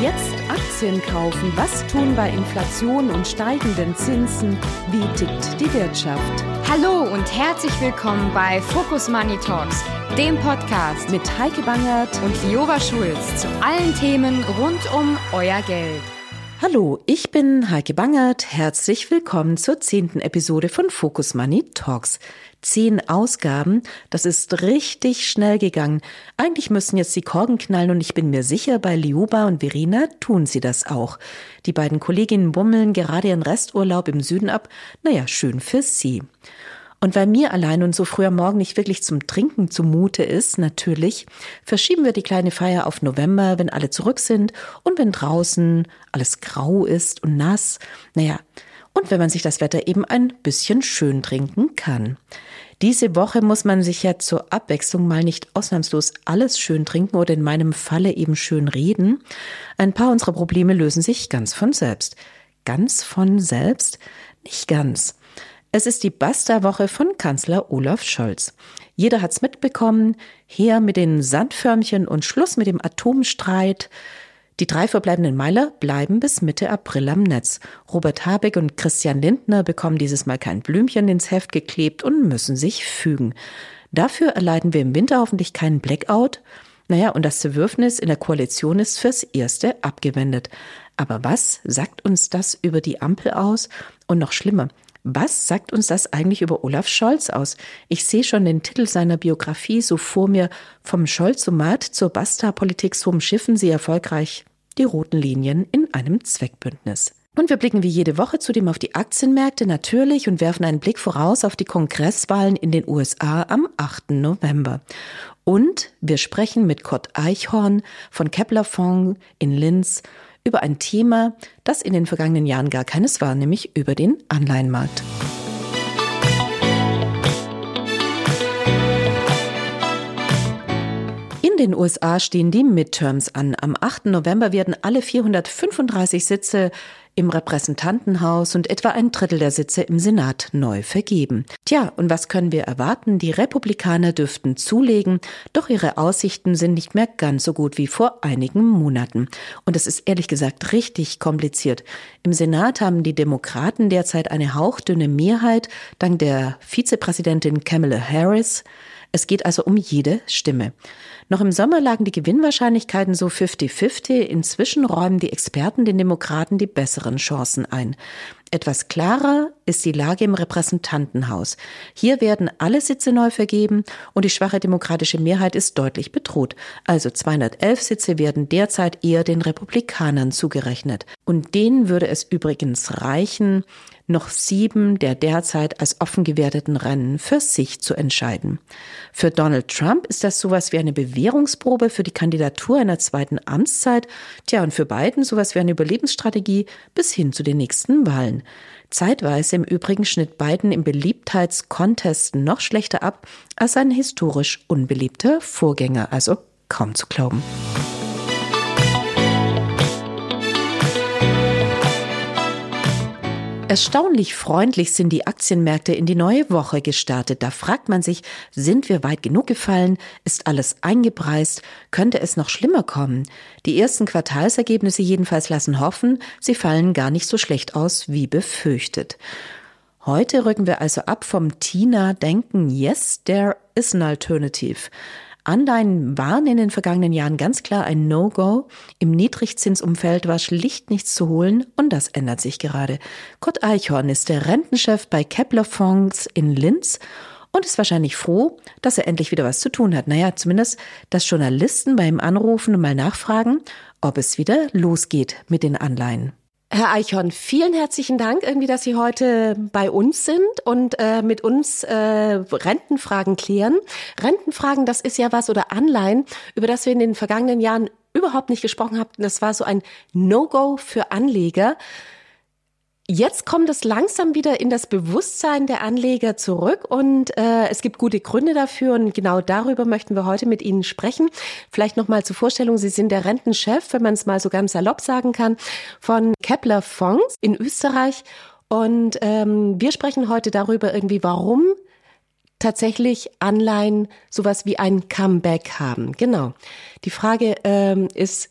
Jetzt Aktien kaufen. Was tun bei Inflation und steigenden Zinsen? Wie tickt die Wirtschaft? Hallo und herzlich willkommen bei Focus Money Talks, dem Podcast mit Heike Bangert und Liova Schulz zu allen Themen rund um euer Geld. Hallo, ich bin Heike Bangert. Herzlich willkommen zur zehnten Episode von Focus Money Talks zehn Ausgaben. Das ist richtig schnell gegangen. Eigentlich müssen jetzt die Korken knallen und ich bin mir sicher, bei Liuba und Verena tun sie das auch. Die beiden Kolleginnen bummeln gerade ihren Resturlaub im Süden ab. Naja, schön für sie. Und weil mir allein und so früh am Morgen nicht wirklich zum Trinken zumute ist, natürlich, verschieben wir die kleine Feier auf November, wenn alle zurück sind und wenn draußen alles grau ist und nass. Naja, und wenn man sich das Wetter eben ein bisschen schön trinken kann. Diese Woche muss man sich ja zur Abwechslung mal nicht ausnahmslos alles schön trinken oder in meinem Falle eben schön reden. Ein paar unserer Probleme lösen sich ganz von selbst. Ganz von selbst? Nicht ganz. Es ist die Basta-Woche von Kanzler Olaf Scholz. Jeder hat's mitbekommen. Her mit den Sandförmchen und Schluss mit dem Atomstreit. Die drei verbleibenden Meiler bleiben bis Mitte April am Netz. Robert Habeck und Christian Lindner bekommen dieses Mal kein Blümchen ins Heft geklebt und müssen sich fügen. Dafür erleiden wir im Winter hoffentlich keinen Blackout. Naja, und das Zerwürfnis in der Koalition ist fürs Erste abgewendet. Aber was sagt uns das über die Ampel aus? Und noch schlimmer, was sagt uns das eigentlich über Olaf Scholz aus? Ich sehe schon den Titel seiner Biografie so vor mir. Vom Scholzomat zur Basta-Politik so umschiffen sie erfolgreich die roten Linien in einem Zweckbündnis. Und wir blicken wie jede Woche zudem auf die Aktienmärkte natürlich und werfen einen Blick voraus auf die Kongresswahlen in den USA am 8. November. Und wir sprechen mit Kurt Eichhorn von Kepler Fonds in Linz über ein Thema, das in den vergangenen Jahren gar keines war, nämlich über den Anleihenmarkt. Den USA stehen die Midterms an. Am 8. November werden alle 435 Sitze im Repräsentantenhaus und etwa ein Drittel der Sitze im Senat neu vergeben. Tja, und was können wir erwarten? Die Republikaner dürften zulegen, doch ihre Aussichten sind nicht mehr ganz so gut wie vor einigen Monaten. Und es ist ehrlich gesagt richtig kompliziert. Im Senat haben die Demokraten derzeit eine hauchdünne Mehrheit, dank der Vizepräsidentin Kamala Harris. Es geht also um jede Stimme. Noch im Sommer lagen die Gewinnwahrscheinlichkeiten so 50-50. Inzwischen räumen die Experten den Demokraten die besseren Chancen ein. Etwas klarer ist die Lage im Repräsentantenhaus. Hier werden alle Sitze neu vergeben und die schwache demokratische Mehrheit ist deutlich bedroht. Also 211 Sitze werden derzeit eher den Republikanern zugerechnet. Und denen würde es übrigens reichen, noch sieben der derzeit als offen gewerteten Rennen für sich zu entscheiden. Für Donald Trump ist das sowas wie eine Bewährungsprobe für die Kandidatur einer zweiten Amtszeit, tja, und für Biden sowas wie eine Überlebensstrategie bis hin zu den nächsten Wahlen. Zeitweise im Übrigen schnitt Biden im Beliebtheitskontest noch schlechter ab als sein historisch unbeliebter Vorgänger, also kaum zu glauben. Erstaunlich freundlich sind die Aktienmärkte in die neue Woche gestartet. Da fragt man sich, sind wir weit genug gefallen? Ist alles eingepreist? Könnte es noch schlimmer kommen? Die ersten Quartalsergebnisse jedenfalls lassen hoffen, sie fallen gar nicht so schlecht aus wie befürchtet. Heute rücken wir also ab vom Tina-Denken, yes, there is an alternative. Anleihen waren in den vergangenen Jahren ganz klar ein No-Go. Im Niedrigzinsumfeld war schlicht nichts zu holen und das ändert sich gerade. Kurt Eichhorn ist der Rentenchef bei Kepler Fonds in Linz und ist wahrscheinlich froh, dass er endlich wieder was zu tun hat. Naja, zumindest, dass Journalisten bei ihm anrufen und mal nachfragen, ob es wieder losgeht mit den Anleihen. Herr Eichhorn, vielen herzlichen Dank, irgendwie, dass Sie heute bei uns sind und äh, mit uns äh, Rentenfragen klären. Rentenfragen, das ist ja was oder Anleihen, über das wir in den vergangenen Jahren überhaupt nicht gesprochen haben. Das war so ein No-Go für Anleger. Jetzt kommt es langsam wieder in das Bewusstsein der Anleger zurück und äh, es gibt gute Gründe dafür und genau darüber möchten wir heute mit Ihnen sprechen. Vielleicht noch mal zur Vorstellung: Sie sind der Rentenchef, wenn man es mal so ganz salopp sagen kann, von Kepler Fonds in Österreich und ähm, wir sprechen heute darüber irgendwie, warum tatsächlich Anleihen sowas wie ein Comeback haben. Genau. Die Frage ähm, ist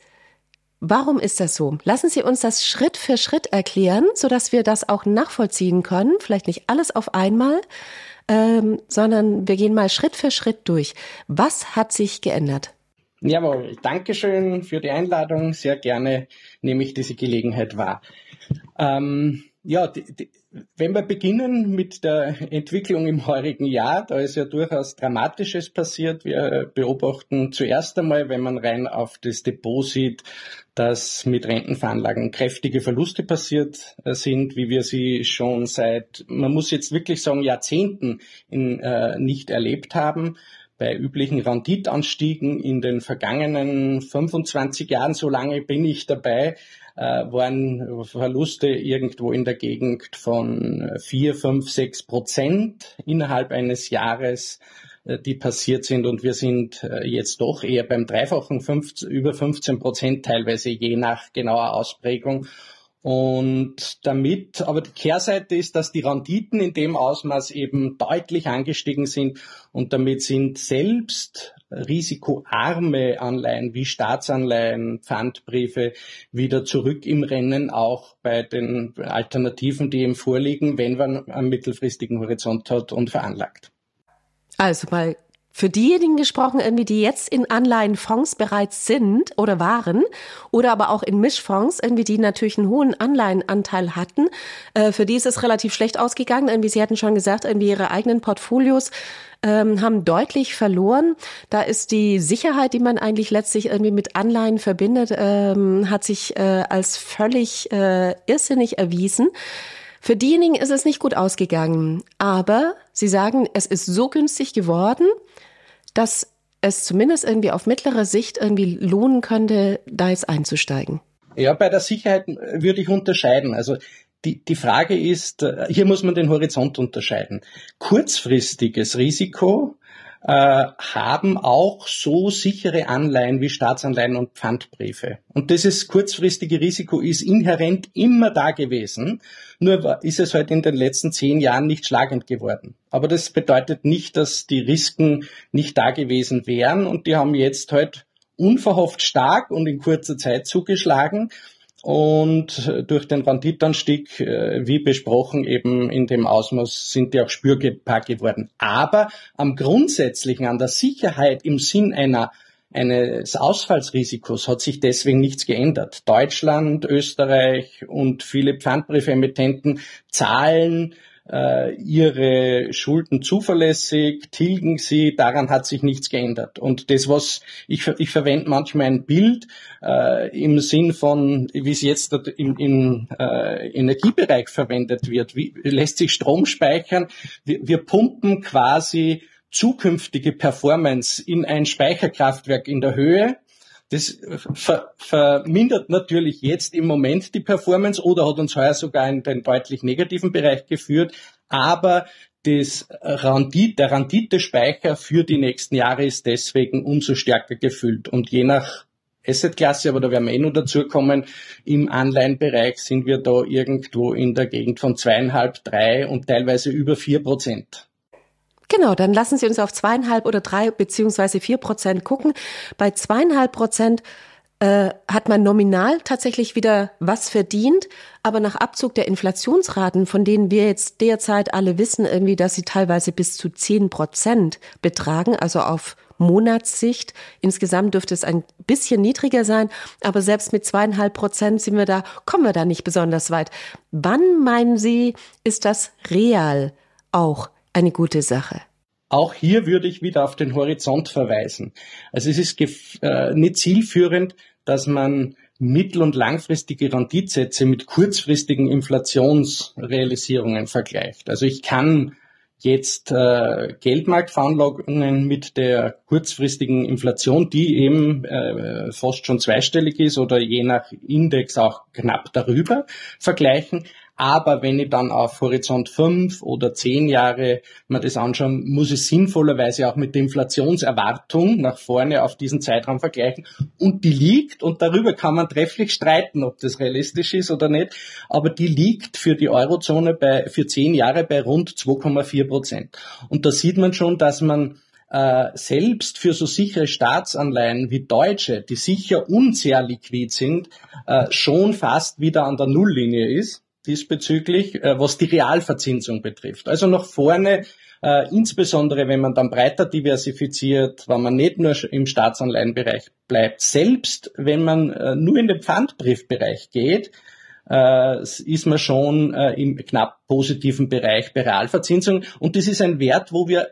Warum ist das so? Lassen Sie uns das Schritt für Schritt erklären, sodass wir das auch nachvollziehen können. Vielleicht nicht alles auf einmal, ähm, sondern wir gehen mal Schritt für Schritt durch. Was hat sich geändert? Jawohl, Dankeschön für die Einladung. Sehr gerne nehme ich diese Gelegenheit wahr. Ähm, ja, die, die, wenn wir beginnen mit der Entwicklung im heurigen Jahr, da ist ja durchaus Dramatisches passiert. Wir beobachten zuerst einmal, wenn man rein auf das Depot sieht, dass mit Rentenveranlagen kräftige Verluste passiert äh, sind, wie wir sie schon seit, man muss jetzt wirklich sagen, Jahrzehnten in, äh, nicht erlebt haben bei üblichen Renditanstiegen in den vergangenen 25 Jahren, so lange bin ich dabei, äh, waren Verluste irgendwo in der Gegend von 4, 5, 6 Prozent innerhalb eines Jahres, äh, die passiert sind. Und wir sind äh, jetzt doch eher beim dreifachen 15, über 15 Prozent teilweise je nach genauer Ausprägung. Und damit, aber die Kehrseite ist, dass die Renditen in dem Ausmaß eben deutlich angestiegen sind und damit sind selbst risikoarme Anleihen wie Staatsanleihen, Pfandbriefe wieder zurück im Rennen, auch bei den Alternativen, die ihm vorliegen, wenn man einen mittelfristigen Horizont hat und veranlagt. Also mal für diejenigen gesprochen, irgendwie, die jetzt in Anleihenfonds bereits sind oder waren oder aber auch in Mischfonds, irgendwie, die natürlich einen hohen Anleihenanteil hatten. Äh, für die ist es relativ schlecht ausgegangen. Irgendwie, sie hatten schon gesagt, irgendwie ihre eigenen Portfolios ähm, haben deutlich verloren. Da ist die Sicherheit, die man eigentlich letztlich irgendwie mit Anleihen verbindet, ähm, hat sich äh, als völlig äh, irrsinnig erwiesen. Für diejenigen ist es nicht gut ausgegangen, aber sie sagen, es ist so günstig geworden, dass es zumindest irgendwie auf mittlere Sicht irgendwie lohnen könnte, da jetzt einzusteigen? Ja, bei der Sicherheit würde ich unterscheiden. Also die, die Frage ist, äh, hier muss man den Horizont unterscheiden. Kurzfristiges Risiko haben auch so sichere Anleihen wie Staatsanleihen und Pfandbriefe. Und dieses kurzfristige Risiko ist inhärent immer da gewesen, nur ist es halt in den letzten zehn Jahren nicht schlagend geworden. Aber das bedeutet nicht, dass die Risiken nicht da gewesen wären und die haben jetzt halt unverhofft stark und in kurzer Zeit zugeschlagen und durch den Renditanstieg, äh, wie besprochen, eben in dem Ausmaß sind die auch spürbar geworden. Aber am Grundsätzlichen, an der Sicherheit im Sinn einer eines Ausfallsrisikos hat sich deswegen nichts geändert. Deutschland, Österreich und viele Pfandbriefemittenten zahlen äh, ihre Schulden zuverlässig, tilgen sie, daran hat sich nichts geändert. Und das, was ich, ich verwende manchmal ein Bild äh, im Sinn von, wie es jetzt im, äh, Energiebereich verwendet wird, wie lässt sich Strom speichern? Wir, wir pumpen quasi zukünftige Performance in ein Speicherkraftwerk in der Höhe das ver vermindert natürlich jetzt im Moment die Performance oder hat uns heuer sogar in den deutlich negativen Bereich geführt. Aber das Rendite, der Renditespeicher für die nächsten Jahre ist deswegen umso stärker gefüllt. Und je nach Assetklasse, aber da werden wir eh noch dazu kommen, im Anleihenbereich sind wir da irgendwo in der Gegend von zweieinhalb, drei und teilweise über vier Prozent. Genau, dann lassen Sie uns auf zweieinhalb oder drei beziehungsweise vier Prozent gucken. Bei zweieinhalb Prozent äh, hat man nominal tatsächlich wieder was verdient, aber nach Abzug der Inflationsraten, von denen wir jetzt derzeit alle wissen, irgendwie, dass sie teilweise bis zu zehn Prozent betragen, also auf Monatssicht. Insgesamt dürfte es ein bisschen niedriger sein, aber selbst mit zweieinhalb Prozent sind wir da, kommen wir da nicht besonders weit. Wann meinen Sie, ist das real auch eine gute Sache. Auch hier würde ich wieder auf den Horizont verweisen. Also es ist äh, nicht zielführend, dass man mittel- und langfristige Renditsätze mit kurzfristigen Inflationsrealisierungen vergleicht. Also ich kann jetzt äh, Geldmarktveranlagungen mit der kurzfristigen Inflation, die eben äh, fast schon zweistellig ist oder je nach Index auch knapp darüber vergleichen. Aber wenn ich dann auf Horizont fünf oder zehn Jahre mir das anschaue, muss ich sinnvollerweise auch mit der Inflationserwartung nach vorne auf diesen Zeitraum vergleichen. Und die liegt, und darüber kann man trefflich streiten, ob das realistisch ist oder nicht, aber die liegt für die Eurozone bei, für zehn Jahre bei rund 2,4 Prozent. Und da sieht man schon, dass man äh, selbst für so sichere Staatsanleihen wie deutsche, die sicher und liquid sind, äh, schon fast wieder an der Nulllinie ist diesbezüglich, äh, was die Realverzinsung betrifft. Also nach vorne äh, insbesondere wenn man dann breiter diversifiziert, wenn man nicht nur im Staatsanleihenbereich bleibt, selbst wenn man äh, nur in den Pfandbriefbereich geht, äh, ist man schon äh, im knapp positiven Bereich bei Realverzinsung. Und das ist ein Wert, wo wir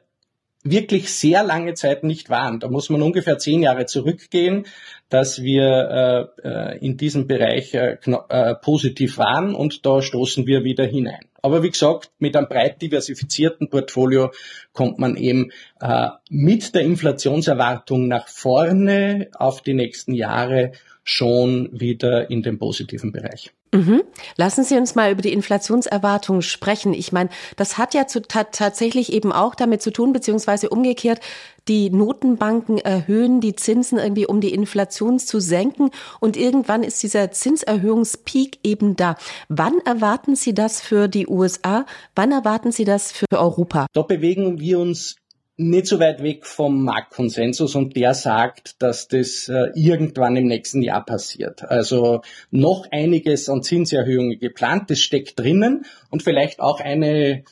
wirklich sehr lange Zeit nicht waren. Da muss man ungefähr zehn Jahre zurückgehen, dass wir äh, äh in diesem Bereich äh, äh, positiv waren und da stoßen wir wieder hinein. Aber wie gesagt, mit einem breit diversifizierten Portfolio kommt man eben äh, mit der Inflationserwartung nach vorne auf die nächsten Jahre schon wieder in den positiven Bereich. Mhm. Lassen Sie uns mal über die Inflationserwartungen sprechen. Ich meine, das hat ja zu, tatsächlich eben auch damit zu tun, beziehungsweise umgekehrt, die Notenbanken erhöhen die Zinsen irgendwie, um die Inflation zu senken. Und irgendwann ist dieser Zinserhöhungspeak eben da. Wann erwarten Sie das für die USA? Wann erwarten Sie das für Europa? Da bewegen wir uns nicht so weit weg vom Marktkonsensus und der sagt, dass das äh, irgendwann im nächsten Jahr passiert. Also noch einiges an Zinserhöhungen geplant, das steckt drinnen und vielleicht auch eine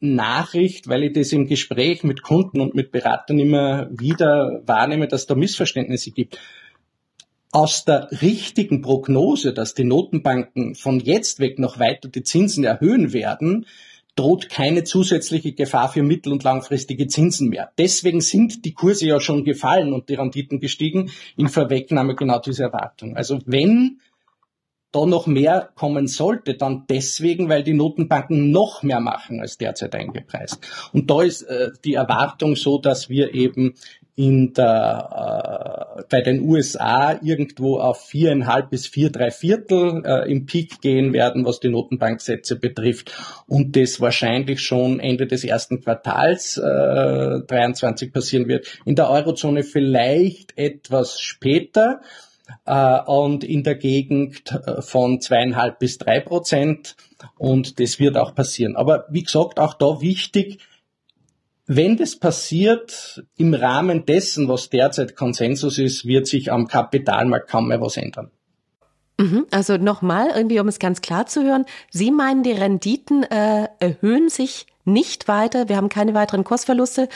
Nachricht, weil ich das im Gespräch mit Kunden und mit Beratern immer wieder wahrnehme, dass da Missverständnisse gibt. Aus der richtigen Prognose, dass die Notenbanken von jetzt weg noch weiter die Zinsen erhöhen werden, droht keine zusätzliche Gefahr für mittel- und langfristige Zinsen mehr. Deswegen sind die Kurse ja schon gefallen und die Renditen gestiegen in Vorwegnahme genau dieser Erwartung. Also wenn da noch mehr kommen sollte, dann deswegen, weil die Notenbanken noch mehr machen als derzeit eingepreist. Und da ist äh, die Erwartung so, dass wir eben in der, äh, bei den USA irgendwo auf viereinhalb bis vier, drei Viertel äh, im Peak gehen werden, was die Notenbanksätze betrifft und das wahrscheinlich schon Ende des ersten Quartals äh, 23 passieren wird. In der Eurozone vielleicht etwas später äh, und in der Gegend äh, von zweieinhalb bis drei Prozent und das wird auch passieren. Aber wie gesagt, auch da wichtig, wenn das passiert im Rahmen dessen, was derzeit Konsensus ist, wird sich am Kapitalmarkt kaum mehr was ändern. Mhm, also nochmal, irgendwie, um es ganz klar zu hören, Sie meinen, die Renditen äh, erhöhen sich nicht weiter, wir haben keine weiteren Kursverluste,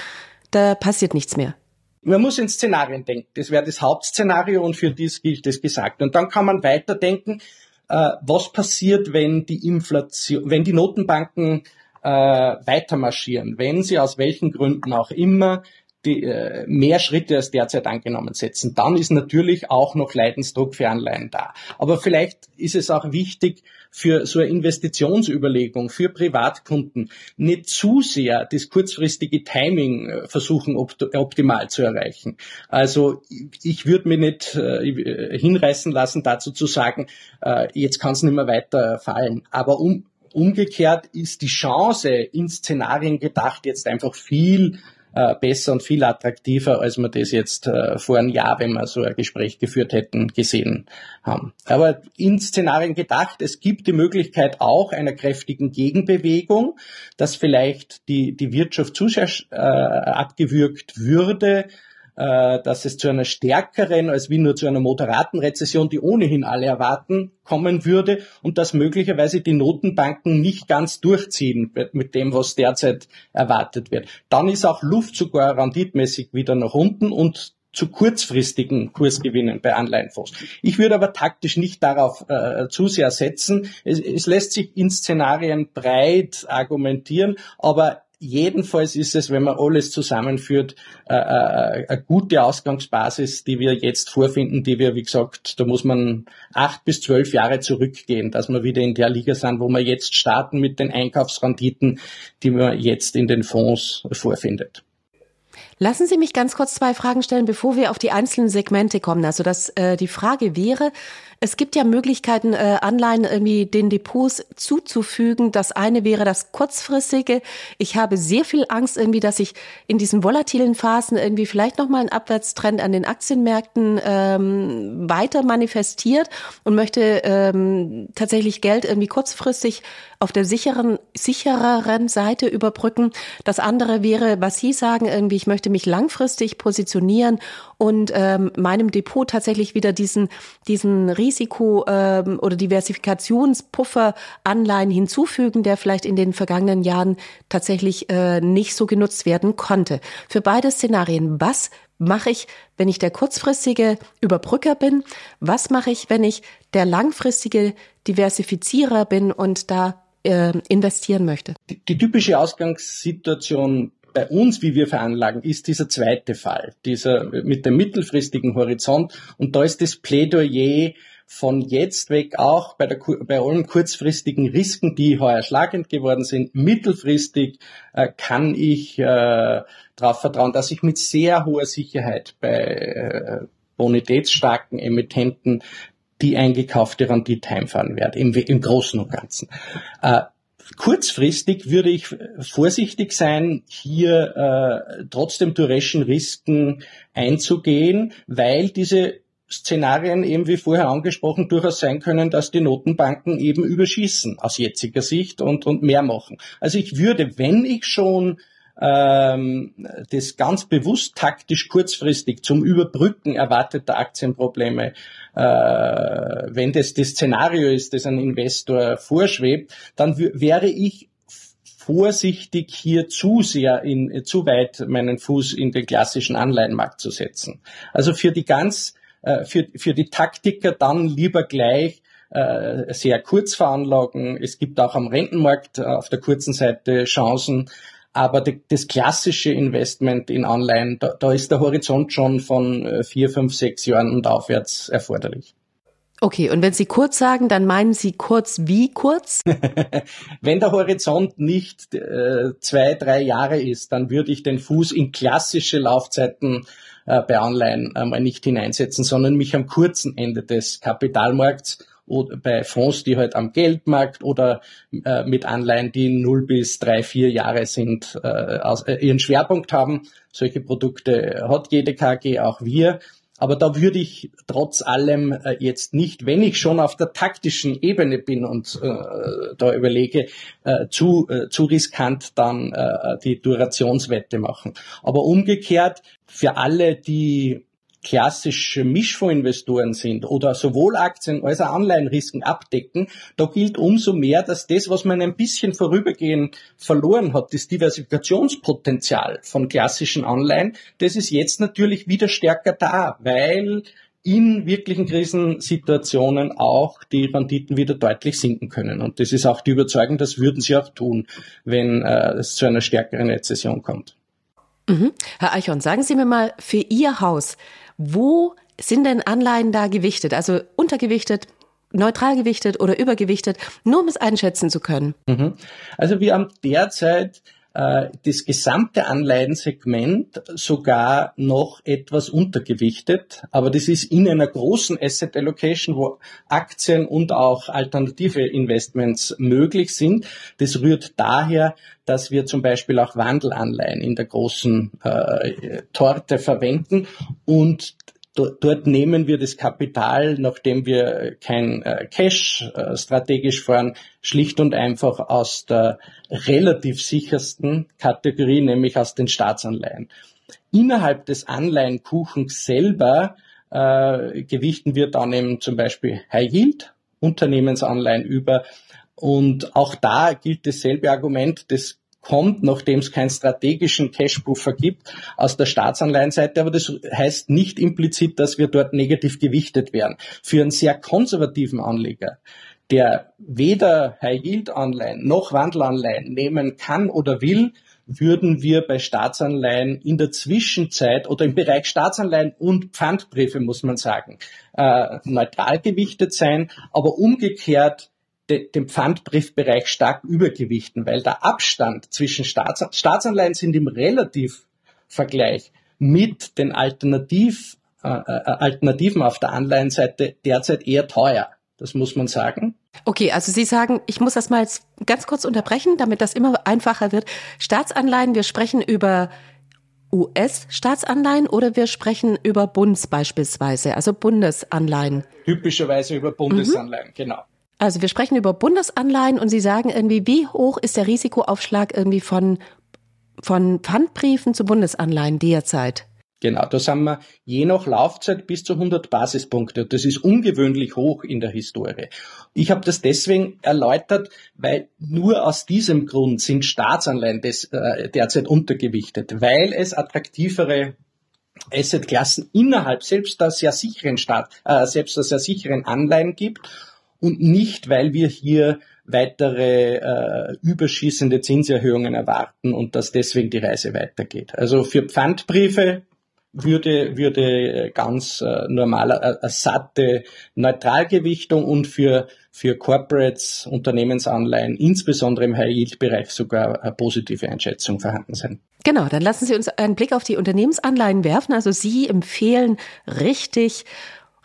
da passiert nichts mehr. Man muss in Szenarien denken. Das wäre das Hauptszenario und für dies gilt es gesagt. Und dann kann man weiterdenken, äh, was passiert, wenn die Inflation, wenn die Notenbanken äh, weiter marschieren, wenn sie aus welchen Gründen auch immer die, äh, mehr Schritte als derzeit angenommen setzen, dann ist natürlich auch noch Leidensdruck für Anleihen da. Aber vielleicht ist es auch wichtig für so eine Investitionsüberlegung für Privatkunden nicht zu sehr das kurzfristige Timing äh, versuchen opt optimal zu erreichen. Also ich würde mir nicht äh, hinreißen lassen, dazu zu sagen, äh, jetzt kann es nicht mehr weiter fallen. Aber um Umgekehrt ist die Chance in Szenarien gedacht jetzt einfach viel äh, besser und viel attraktiver, als wir das jetzt äh, vor einem Jahr, wenn wir so ein Gespräch geführt hätten, gesehen haben. Aber in Szenarien gedacht, es gibt die Möglichkeit auch einer kräftigen Gegenbewegung, dass vielleicht die, die Wirtschaft zu sehr äh, abgewürgt würde, äh, dass es zu einer stärkeren als wie nur zu einer moderaten Rezession, die ohnehin alle erwarten, kommen würde und dass möglicherweise die Notenbanken nicht ganz durchziehen mit dem, was derzeit erwartet wird. Dann ist auch Luft sogar renditmäßig wieder nach unten und zu kurzfristigen Kursgewinnen bei Anleihenfonds. Ich würde aber taktisch nicht darauf äh, zu sehr setzen. Es, es lässt sich in Szenarien breit argumentieren, aber Jedenfalls ist es, wenn man alles zusammenführt, äh, äh, eine gute Ausgangsbasis, die wir jetzt vorfinden, die wir, wie gesagt, da muss man acht bis zwölf Jahre zurückgehen, dass wir wieder in der Liga sind, wo wir jetzt starten mit den Einkaufsrenditen, die man jetzt in den Fonds vorfindet. Lassen Sie mich ganz kurz zwei Fragen stellen, bevor wir auf die einzelnen Segmente kommen. Also das, äh, die Frage wäre, Es gibt ja Möglichkeiten, äh, Anleihen irgendwie den Depots zuzufügen. Das eine wäre das kurzfristige. Ich habe sehr viel Angst irgendwie, dass ich in diesen volatilen Phasen irgendwie vielleicht nochmal einen Abwärtstrend an den Aktienmärkten ähm, weiter manifestiert und möchte ähm, tatsächlich Geld irgendwie kurzfristig auf der sicheren, sichereren Seite überbrücken. Das andere wäre, was Sie sagen, irgendwie, ich möchte mich langfristig positionieren und ähm, meinem Depot tatsächlich wieder diesen, diesen Risiko ähm, oder Diversifikationspuffer Anleihen hinzufügen, der vielleicht in den vergangenen Jahren tatsächlich äh, nicht so genutzt werden konnte. Für beide Szenarien, was mache ich, wenn ich der kurzfristige Überbrücker bin? Was mache ich, wenn ich der langfristige Diversifizierer bin und da äh, investieren möchte? Die, die typische Ausgangssituation bei uns, wie wir veranlagen, ist dieser zweite Fall, dieser mit dem mittelfristigen Horizont. Und da ist das Plädoyer von jetzt weg auch bei, der, bei allen kurzfristigen Risiken, die heuer schlagend geworden sind, mittelfristig äh, kann ich äh, darauf vertrauen, dass ich mit sehr hoher Sicherheit bei äh, bonitätsstarken Emittenten die eingekaufte Rendite heimfahren werde, im, im Großen und Ganzen. Äh, kurzfristig würde ich vorsichtig sein, hier äh, trotzdem Duration-Risiken einzugehen, weil diese Szenarien eben wie vorher angesprochen durchaus sein können, dass die Notenbanken eben überschießen aus jetziger Sicht und, und mehr machen. Also ich würde, wenn ich schon ähm, das ganz bewusst taktisch kurzfristig zum Überbrücken erwarteter Aktienprobleme, äh, wenn das das Szenario ist, das ein Investor vorschwebt, dann wäre ich vorsichtig hier zu sehr in, zu weit meinen Fuß in den klassischen Anleihenmarkt zu setzen. Also für die ganz, äh, für, für die Taktiker dann lieber gleich äh, sehr kurz veranlagen. Es gibt auch am Rentenmarkt auf der kurzen Seite Chancen, aber die, das klassische Investment in Anleihen, da, da ist der Horizont schon von äh, vier, fünf, sechs Jahren und aufwärts erforderlich. Okay, und wenn Sie kurz sagen, dann meinen Sie kurz wie kurz? wenn der Horizont nicht äh, zwei, drei Jahre ist, dann würde ich den Fuß in klassische Laufzeiten äh, bei Anleihen einmal nicht hineinsetzen, sondern mich am kurzen Ende des Kapitalmarkts oder bei Fonds, die halt am Geldmarkt oder äh, mit Anleihen, die 0 bis 3, 4 Jahre sind, äh, aus, äh, ihren Schwerpunkt haben. Solche Produkte hat jede KG, auch wir. Aber da würde ich trotz allem äh, jetzt nicht, wenn ich schon auf der taktischen Ebene bin und äh, da überlege, äh, zu, äh, zu riskant dann äh, die Durationswette machen. Aber umgekehrt, für alle, die klassische Mischfondsinvestoren sind oder sowohl Aktien als auch Anleihenrisiken abdecken, da gilt umso mehr, dass das, was man ein bisschen vorübergehend verloren hat, das Diversifikationspotenzial von klassischen Anleihen, das ist jetzt natürlich wieder stärker da, weil in wirklichen Krisensituationen auch die Renditen wieder deutlich sinken können. Und das ist auch die Überzeugung, das würden sie auch tun, wenn äh, es zu einer stärkeren Rezession kommt. Mhm. Herr Eichhorn, sagen Sie mir mal für Ihr Haus, wo sind denn Anleihen da gewichtet? Also untergewichtet, neutral gewichtet oder übergewichtet, nur um es einschätzen zu können? Mhm. Also wir haben derzeit das gesamte Anleihensegment sogar noch etwas untergewichtet, aber das ist in einer großen Asset Allocation, wo Aktien und auch alternative Investments möglich sind. Das rührt daher, dass wir zum Beispiel auch Wandelanleihen in der großen äh, Torte verwenden und dort nehmen wir das Kapital, nachdem wir kein äh, Cash äh, strategisch fahren, schlicht und einfach aus der relativ sichersten Kategorie, nämlich aus den Staatsanleihen. Innerhalb des Anleihenkuchens selber äh, gewichten wir dann eben zum Beispiel High Yield, Unternehmensanleihen über. Und auch da gilt dasselbe Argument, das kommt, nachdem es keinen strategischen Cash-Puffer gibt, aus der Staatsanleihenseite. Aber das heißt nicht implizit, dass wir dort negativ gewichtet werden. Für einen sehr konservativen Anleger, der weder High-Yield-Anleihen noch Wandelanleihen nehmen kann oder will, würden wir bei Staatsanleihen in der Zwischenzeit oder im Bereich Staatsanleihen und Pfandbriefe, muss man sagen, äh, neutral gewichtet sein, aber umgekehrt de, den Pfandbriefbereich stark übergewichten, weil der Abstand zwischen Staats, Staatsanleihen sind im Relativvergleich mit den Alternativ äh, Alternativen auf der Anleihenseite derzeit eher teuer. Das muss man sagen. Okay, also Sie sagen, ich muss das mal jetzt ganz kurz unterbrechen, damit das immer einfacher wird. Staatsanleihen, wir sprechen über US-Staatsanleihen oder wir sprechen über Bunds beispielsweise, also Bundesanleihen? Typischerweise über Bundesanleihen, mhm. genau. Also wir sprechen über Bundesanleihen und Sie sagen irgendwie, wie hoch ist der Risikoaufschlag irgendwie von, von Pfandbriefen zu Bundesanleihen derzeit? Genau, da sind wir je nach Laufzeit bis zu 100 Basispunkte. Das ist ungewöhnlich hoch in der Historie. Ich habe das deswegen erläutert, weil nur aus diesem Grund sind Staatsanleihen des, äh, derzeit untergewichtet, weil es attraktivere Assetklassen innerhalb selbst der sehr sicheren Staat, äh, selbst der sehr sicheren Anleihen gibt und nicht, weil wir hier weitere äh, überschießende Zinserhöhungen erwarten und dass deswegen die Reise weitergeht. Also für Pfandbriefe würde, würde ganz äh, normal eine, äh, satte Neutralgewichtung und für, für Corporates, Unternehmensanleihen, insbesondere im High-Yield-Bereich sogar eine positive Einschätzung vorhanden sein. Genau, dann lassen Sie uns einen Blick auf die Unternehmensanleihen werfen. Also Sie empfehlen richtig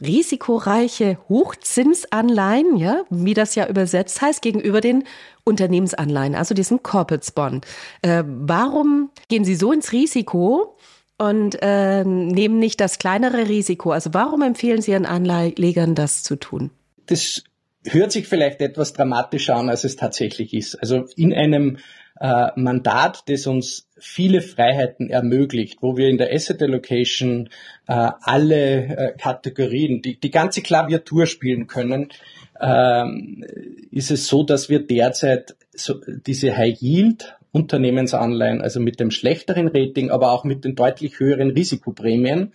risikoreiche Hochzinsanleihen, ja, wie das ja übersetzt heißt, gegenüber den Unternehmensanleihen, also diesen Corporates Bond. Äh, warum gehen Sie so ins Risiko? und äh, nehmen nicht das kleinere Risiko. Also warum empfehlen Sie Ihren Anlegern, das zu tun? Das hört sich vielleicht etwas dramatischer an, als es tatsächlich ist. Also in einem äh, Mandat, das uns viele Freiheiten ermöglicht, wo wir in der Asset Allocation äh, alle äh, Kategorien, die, die ganze Klaviatur spielen können, ähm, ist es so, dass wir derzeit so diese High Yield Unternehmensanleihen, also mit dem schlechteren Rating, aber auch mit den deutlich höheren Risikoprämien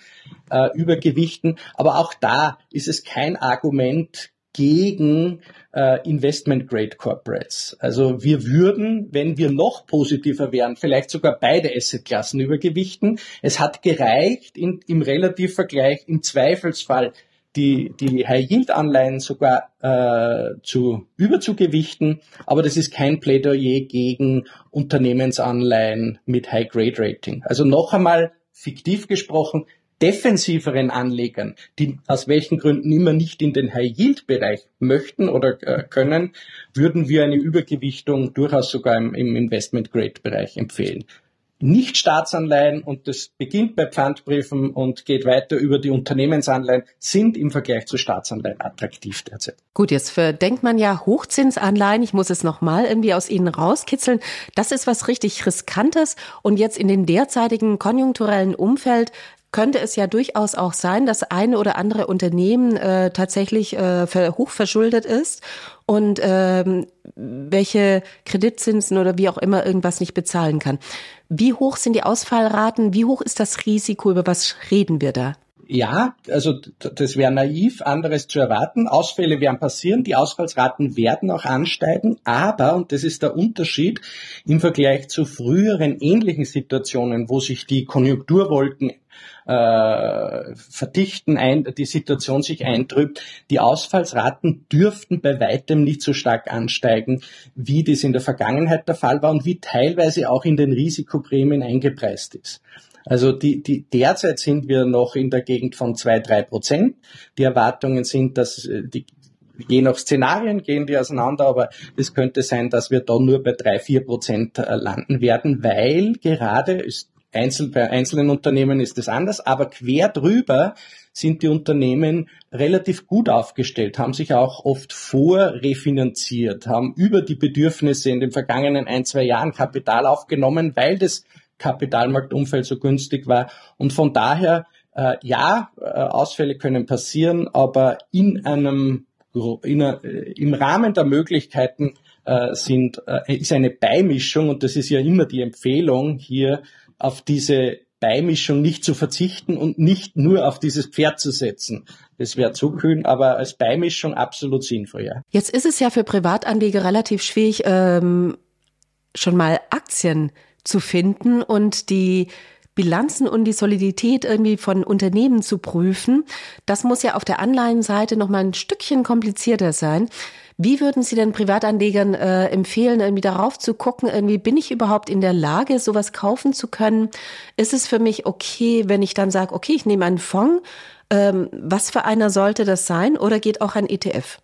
äh, übergewichten. Aber auch da ist es kein Argument gegen äh, Investment Grade Corporates. Also wir würden, wenn wir noch positiver wären, vielleicht sogar beide Assetklassen übergewichten. Es hat gereicht in, im Relativvergleich im Zweifelsfall die, die High-Yield-Anleihen sogar äh, zu überzugewichten, aber das ist kein Plädoyer gegen Unternehmensanleihen mit High-Grade-Rating. Also noch einmal fiktiv gesprochen, defensiveren Anlegern, die aus welchen Gründen immer nicht in den High-Yield-Bereich möchten oder äh, können, würden wir eine Übergewichtung durchaus sogar im, Investment-Grade-Bereich empfehlen. Nicht-Staatsanleihen und das beginnt bei Pfandbriefen und geht weiter über die Unternehmensanleihen, sind im Vergleich zu Staatsanleihen attraktiv derzeit. Gut, jetzt denkt man ja Hochzinsanleihen, ich muss es nochmal irgendwie aus Ihnen rauskitzeln. Das ist was richtig Riskantes und jetzt in den derzeitigen konjunkturellen Umfeld könnte es ja durchaus auch sein, dass eine oder andere Unternehmen äh, tatsächlich äh, hochverschuldet ist und ähm, welche Kreditzinsen oder wie auch immer irgendwas nicht bezahlen kann. Wie hoch sind die Ausfallraten? Wie hoch ist das Risiko? Über was reden wir da? Ja, also das wäre naiv, anderes zu erwarten. Ausfälle werden passieren, die Ausfallsraten werden auch ansteigen, aber, und das ist der Unterschied im Vergleich zu früheren ähnlichen Situationen, wo sich die Konjunkturwolken äh, verdichten, ein, die Situation sich eintrübt, die Ausfallsraten dürften bei weitem nicht so stark ansteigen, wie das in der Vergangenheit der Fall war und wie teilweise auch in den Risikoprämien eingepreist ist. Also die, die, derzeit sind wir noch in der Gegend von zwei drei Prozent. Die Erwartungen sind, dass äh, die, je nach Szenarien gehen die auseinander, aber es könnte sein, dass wir da nur bei drei vier Prozent äh, landen werden, weil gerade ist Einzel, bei einzelnen Unternehmen ist es anders, aber quer drüber sind die Unternehmen relativ gut aufgestellt, haben sich auch oft vorrefinanziert, haben über die Bedürfnisse in den vergangenen ein, zwei Jahren Kapital aufgenommen, weil das Kapitalmarktumfeld so günstig war. Und von daher, äh, ja, äh, Ausfälle können passieren, aber in einem, in a, äh, im Rahmen der Möglichkeiten äh, sind, äh, ist eine Beimischung, und das ist ja immer die Empfehlung hier, auf diese Beimischung nicht zu verzichten und nicht nur auf dieses Pferd zu setzen. Das wäre zu kühn, aber als Beimischung absolut sinnvoll, ja. Jetzt ist es ja für Privatanleger relativ schwierig, ähm, schon mal Aktien zu finden und die Bilanzen und die Solidität irgendwie von Unternehmen zu prüfen. Das muss ja auf der Anleihenseite noch mal ein Stückchen komplizierter sein. Wie würden Sie denn Privatanlegern äh, empfehlen, irgendwie darauf zu gucken, irgendwie bin ich überhaupt in der Lage, sowas kaufen zu können? Ist es für mich okay, wenn ich dann sage, okay, ich nehme einen Fonds, ähm, was für einer sollte das sein oder geht auch ein ETF?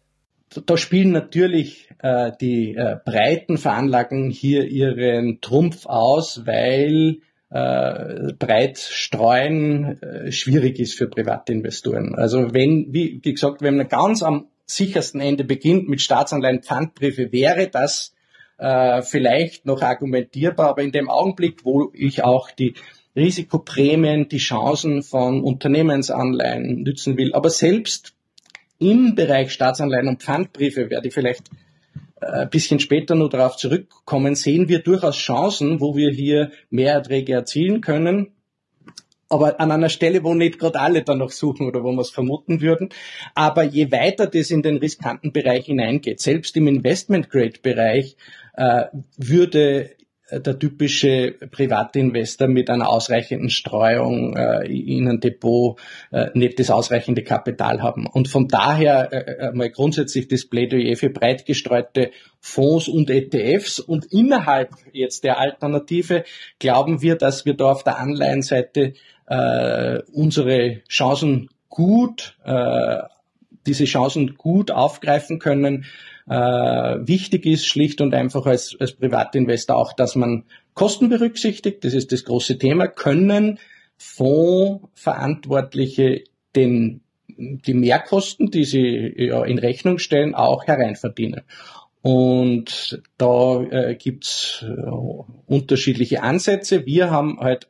Da spielen natürlich äh, die äh, breiten Veranlagen hier ihren Trumpf aus, weil äh, breit streuen äh, schwierig ist für Privatinvestoren. Also wenn, wie gesagt, wenn man ganz am sichersten Ende beginnt mit Staatsanleihen, Pfandbriefe, wäre das äh, vielleicht noch argumentierbar, aber in dem Augenblick, wo ich auch die Risikoprämien, die Chancen von Unternehmensanleihen nützen will, aber selbst im Bereich Staatsanleihen und Pfandbriefe werde ich vielleicht ein bisschen später nur darauf zurückkommen, sehen wir durchaus Chancen, wo wir hier mehr Erträge erzielen können. Aber an einer Stelle, wo nicht gerade alle danach suchen oder wo wir es vermuten würden. Aber je weiter das in den riskanten Bereich hineingeht, selbst im Investment-Grade-Bereich, äh, würde der typische Privatinvestor mit einer ausreichenden Streuung äh, in ein Depot äh, nicht das ausreichende Kapital haben. Und von daher äh, äh, mal grundsätzlich das Plädoyer für breit gestreute Fonds und ETFs. Und innerhalb jetzt der Alternative glauben wir, dass wir da auf der Anleihenseite äh, unsere Chancen gut, äh, diese Chancen gut aufgreifen können äh, wichtig ist schlicht und einfach als, als Privatinvestor auch, dass man Kosten berücksichtigt. Das ist das große Thema. Können Fondsverantwortliche den, die Mehrkosten, die sie ja, in Rechnung stellen, auch hereinverdienen? Und da äh, gibt's äh, unterschiedliche Ansätze. Wir haben halt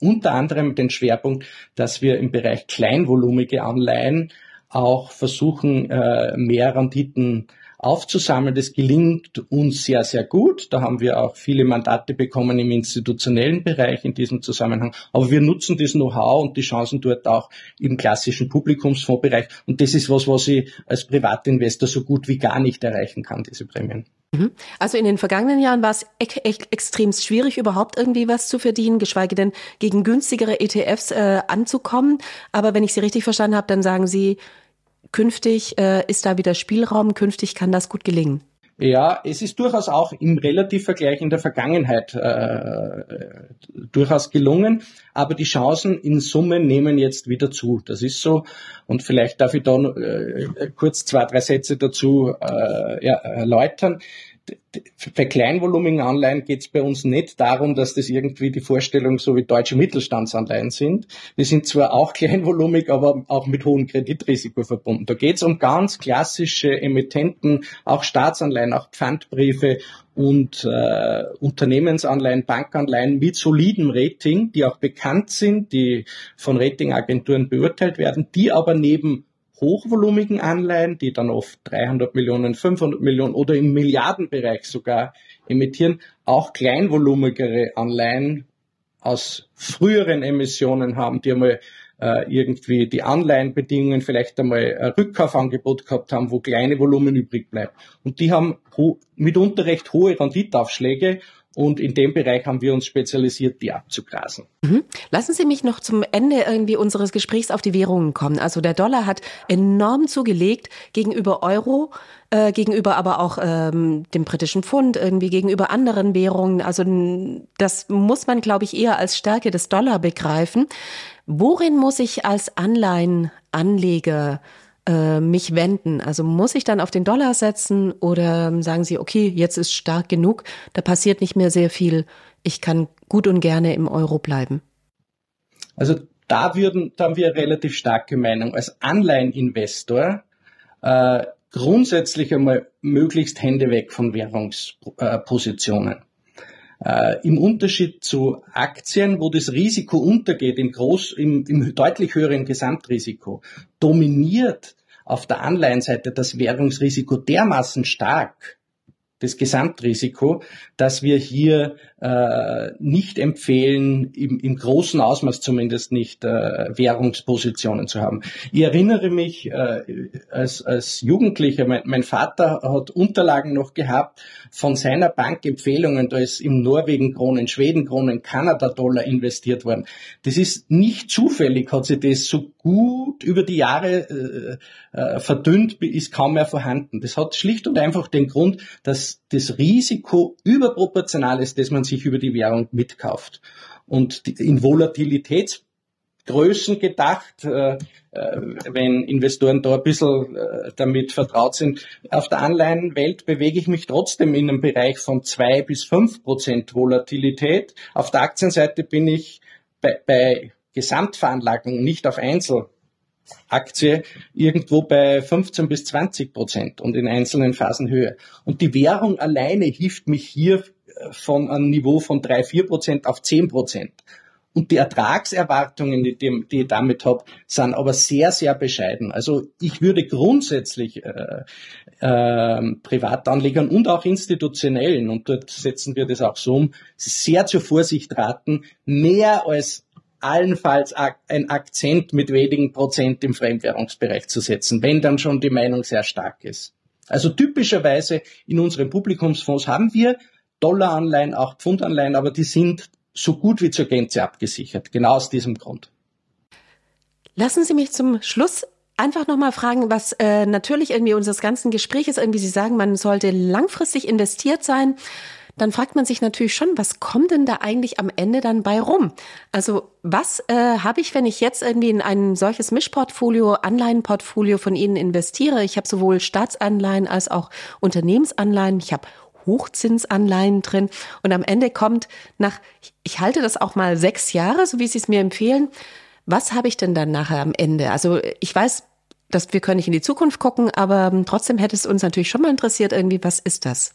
unter anderem den Schwerpunkt, dass wir im Bereich kleinvolumige Anleihen auch versuchen, äh, mehr Renditen aufzusammeln. Das gelingt uns sehr, sehr gut. Da haben wir auch viele Mandate bekommen im institutionellen Bereich in diesem Zusammenhang. Aber wir nutzen das Know-how und die Chancen dort auch im klassischen Publikumsfondsbereich. Und das ist was, was ich als Privatinvestor so gut wie gar nicht erreichen kann, diese Prämien. Mhm. Also in den vergangenen Jahren war es echt, echt extrem schwierig, überhaupt irgendwie was zu verdienen, geschweige denn gegen günstigere ETFs äh, anzukommen. Aber wenn ich Sie richtig verstanden habe, dann sagen Sie, künftig äh, ist da wieder Spielraum, künftig kann das gut gelingen. Ja, es ist durchaus auch im Relativvergleich in der Vergangenheit äh, durchaus gelungen, aber die Chancen in Summe nehmen jetzt wieder zu. Das ist so. Und vielleicht darf ich da äh, kurz zwei, drei Sätze dazu äh, ja, erläutern bei kleinvolumigen Anleihen geht es bei uns nicht darum, dass das irgendwie die Vorstellung so wie deutsche Mittelstandsanleihen sind. Die sind zwar auch kleinvolumig, aber auch mit hohem Kreditrisiko verbunden. Da geht es um ganz klassische Emittenten, auch Staatsanleihen, auch Pfandbriefe und äh, Unternehmensanleihen, Bankanleihen mit solidem Rating, die auch bekannt sind, die von Ratingagenturen beurteilt werden, die aber neben hochvolumigen Anleihen, die dann oft 300 Millionen, 500 Millionen oder im Milliardenbereich sogar emittieren, auch kleinvolumigere Anleihen aus früheren Emissionen haben, die einmal äh, irgendwie die Anleihenbedingungen vielleicht einmal ein Rückkaufangebot gehabt haben, wo kleine Volumen übrig bleibt. Und die haben mitunter recht hohe Renditaufschläge und in dem Bereich haben wir uns spezialisiert, die abzugrasen. Mhm. Lassen Sie mich noch zum Ende irgendwie unseres Gesprächs auf die Währungen kommen. Also der Dollar hat enorm zugelegt gegenüber Euro, äh, gegenüber aber auch ähm, dem britischen Pfund, irgendwie gegenüber anderen Währungen. Also das muss man, glaube ich, eher als Stärke des Dollar begreifen. Worin muss ich als Anleihenanleger äh, mich wenden? Also muss ich dann auf den Dollar setzen oder sagen Sie, okay, jetzt ist stark genug, da passiert nicht mehr sehr viel, ich kann gut und gerne im Euro bleiben? Also da würden, da haben wir eine relativ starke Meinung. Als Anleiheninvestor äh, grundsätzlich einmal möglichst Hände weg von Währungspositionen. Äh, Im Unterschied zu Aktien, wo das Risiko untergeht, im, groß, im, im deutlich höheren Gesamtrisiko, dominiert auf der Anleihenseite das Währungsrisiko dermaßen stark, das Gesamtrisiko, dass wir hier äh, nicht empfehlen, im, im großen Ausmaß zumindest nicht äh, Währungspositionen zu haben. Ich erinnere mich äh, als, als Jugendlicher, mein, mein Vater hat Unterlagen noch gehabt von seiner Bank Empfehlungen, da ist im Norwegen Kronen, Schweden Kronen, Kanada Dollar investiert worden. Das ist nicht zufällig, hat sich das so gut über die Jahre äh, äh, verdünnt, ist kaum mehr vorhanden. Das hat schlicht und einfach den Grund, dass das Risiko überproportional ist, dass man sich über die Währung mitkauft. Und in Volatilitätsgrößen gedacht, äh, äh, wenn Investoren da ein bisschen äh, damit vertraut sind. Auf der Anleihenwelt bewege ich mich trotzdem in einem Bereich von zwei bis fünf Prozent Volatilität. Auf der Aktienseite bin ich bei, bei Gesamtveranlagung, nicht auf Einzelaktie, irgendwo bei 15 bis 20 Prozent und in einzelnen Phasen höher. Und die Währung alleine hilft mich hier von einem Niveau von drei vier Prozent auf zehn Prozent. Und die Ertragserwartungen, die, die ich damit habe, sind aber sehr, sehr bescheiden. Also ich würde grundsätzlich äh, äh, Privatanlegern und auch institutionellen, und dort setzen wir das auch so um, sehr zur Vorsicht raten, mehr als allenfalls ein Akzent mit wenigen Prozent im Fremdwährungsbereich zu setzen, wenn dann schon die Meinung sehr stark ist. Also typischerweise in unseren Publikumsfonds haben wir Dollaranleihen, auch Pfundanleihen, aber die sind so gut wie zur Gänze abgesichert, genau aus diesem Grund. Lassen Sie mich zum Schluss einfach nochmal fragen, was äh, natürlich irgendwie unseres ganzen Gesprächs irgendwie Sie sagen, man sollte langfristig investiert sein. Dann fragt man sich natürlich schon, was kommt denn da eigentlich am Ende dann bei rum? Also was äh, habe ich, wenn ich jetzt irgendwie in ein solches Mischportfolio, Anleihenportfolio von Ihnen investiere? Ich habe sowohl Staatsanleihen als auch Unternehmensanleihen. Ich habe Hochzinsanleihen drin. Und am Ende kommt nach, ich halte das auch mal sechs Jahre, so wie Sie es mir empfehlen. Was habe ich denn dann nachher am Ende? Also ich weiß, dass wir können nicht in die Zukunft gucken, aber trotzdem hätte es uns natürlich schon mal interessiert, irgendwie, was ist das?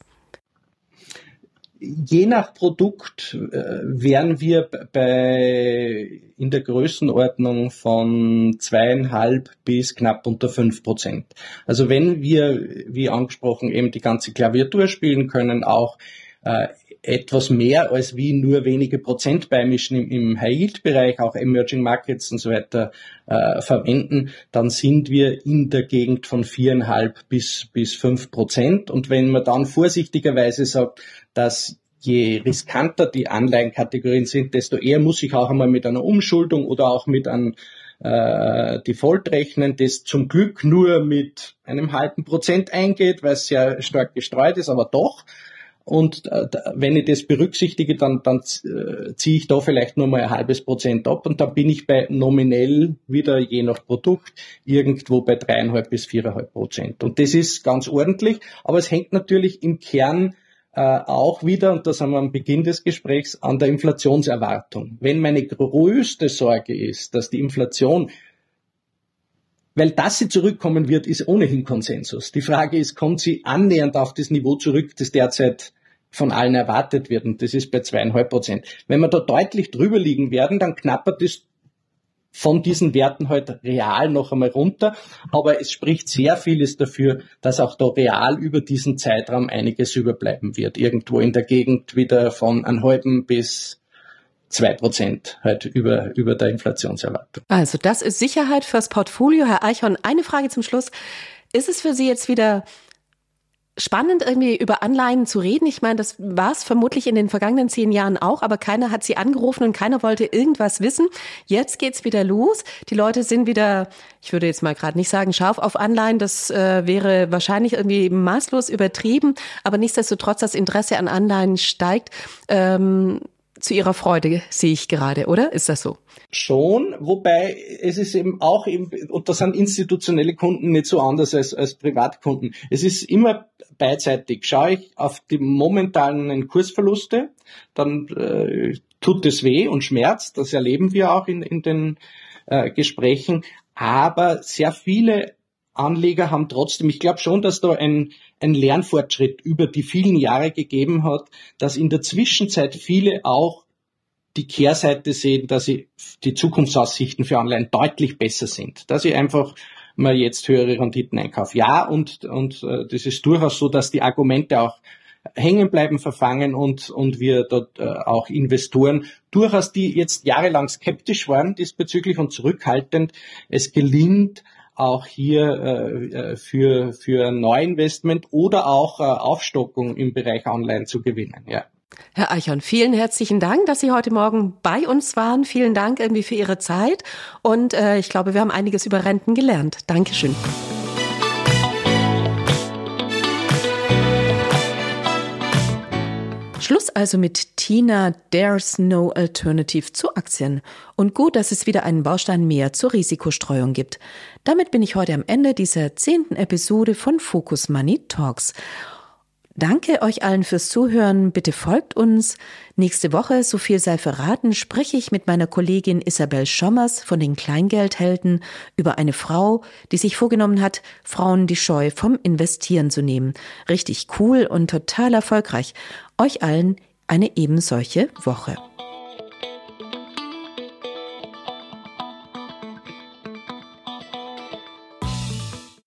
Je nach Produkt äh, wären wir bei in der Größenordnung von zweieinhalb bis knapp unter fünf Prozent. Also wenn wir, wie angesprochen, eben die ganze Klaviatur spielen können, auch äh, etwas mehr als wie nur wenige Prozent beimischen im, im High-Yield-Bereich, auch Emerging Markets und so weiter äh, verwenden, dann sind wir in der Gegend von viereinhalb bis, bis fünf Prozent. Und wenn man dann vorsichtigerweise sagt, dass je riskanter die Anleihenkategorien sind, desto eher muss ich auch einmal mit einer Umschuldung oder auch mit einem äh, Default rechnen, das zum Glück nur mit einem halben Prozent eingeht, weil es sehr stark gestreut ist, aber doch. Und äh, wenn ich das berücksichtige, dann, dann äh, ziehe ich da vielleicht nur mal ein halbes Prozent ab und dann bin ich bei nominell wieder je nach Produkt irgendwo bei dreieinhalb bis viereinhalb Prozent. Und das ist ganz ordentlich, aber es hängt natürlich im Kern auch wieder, und das haben wir am Beginn des Gesprächs, an der Inflationserwartung. Wenn meine größte Sorge ist, dass die Inflation weil dass sie zurückkommen wird, ist ohnehin Konsensus. Die Frage ist, kommt sie annähernd auf das Niveau zurück, das derzeit von allen erwartet wird, und das ist bei zweieinhalb Prozent. Wenn wir da deutlich drüber liegen werden, dann knappert es von diesen Werten halt real noch einmal runter. Aber es spricht sehr vieles dafür, dass auch da real über diesen Zeitraum einiges überbleiben wird. Irgendwo in der Gegend wieder von einem halben bis zwei Prozent halt über, über der Inflationserwartung. Also das ist Sicherheit fürs Portfolio. Herr Eichhorn, eine Frage zum Schluss. Ist es für Sie jetzt wieder spannend, irgendwie über Anleihen zu reden. Ich meine, das war es vermutlich in den vergangenen zehn Jahren auch, aber keiner hat sie angerufen und keiner wollte irgendwas wissen. Jetzt geht's wieder los. Die Leute sind wieder, ich würde jetzt mal gerade nicht sagen, scharf auf Anleihen. Das äh, wäre wahrscheinlich irgendwie maßlos übertrieben, aber nichtsdestotrotz das Interesse an Anleihen steigt. Ähm, zu ihrer Freude, sehe ich gerade, oder? Ist das so? Schon, wobei es ist eben auch, eben, und das sind institutionelle Kunden nicht so anders als, als Privatkunden. Es ist immer beidseitig. Schaue ich auf die momentanen Kursverluste, dann äh, tut es weh und schmerzt. Das erleben wir auch in, in den äh, Gesprächen. Aber sehr viele Anleger haben trotzdem, ich glaube schon, dass da ein, ein Lernfortschritt über die vielen Jahre gegeben hat, dass in der Zwischenzeit viele auch die Kehrseite sehen, dass sie die Zukunftsaussichten für Anleihen deutlich besser sind, dass ich einfach mal jetzt höhere Renditen einkaufe. Ja, und, und äh, das ist durchaus so, dass die Argumente auch hängen bleiben, verfangen und, und wir dort äh, auch Investoren durchaus, die jetzt jahrelang skeptisch waren diesbezüglich und zurückhaltend, es gelingt, auch hier äh, für, für Neuinvestment oder auch äh, Aufstockung im Bereich Online zu gewinnen. Ja. Herr Eichhorn, vielen herzlichen Dank, dass Sie heute Morgen bei uns waren. Vielen Dank irgendwie für Ihre Zeit. Und äh, ich glaube, wir haben einiges über Renten gelernt. Dankeschön. Schluss also mit Tina, There's no alternative zu Aktien. Und gut, dass es wieder einen Baustein mehr zur Risikostreuung gibt. Damit bin ich heute am Ende dieser zehnten Episode von Focus Money Talks. Danke euch allen fürs Zuhören. Bitte folgt uns. Nächste Woche, so viel sei verraten, spreche ich mit meiner Kollegin Isabel Schommers von den Kleingeldhelden über eine Frau, die sich vorgenommen hat, Frauen die Scheu vom Investieren zu nehmen. Richtig cool und total erfolgreich. Euch allen eine ebensolche Woche.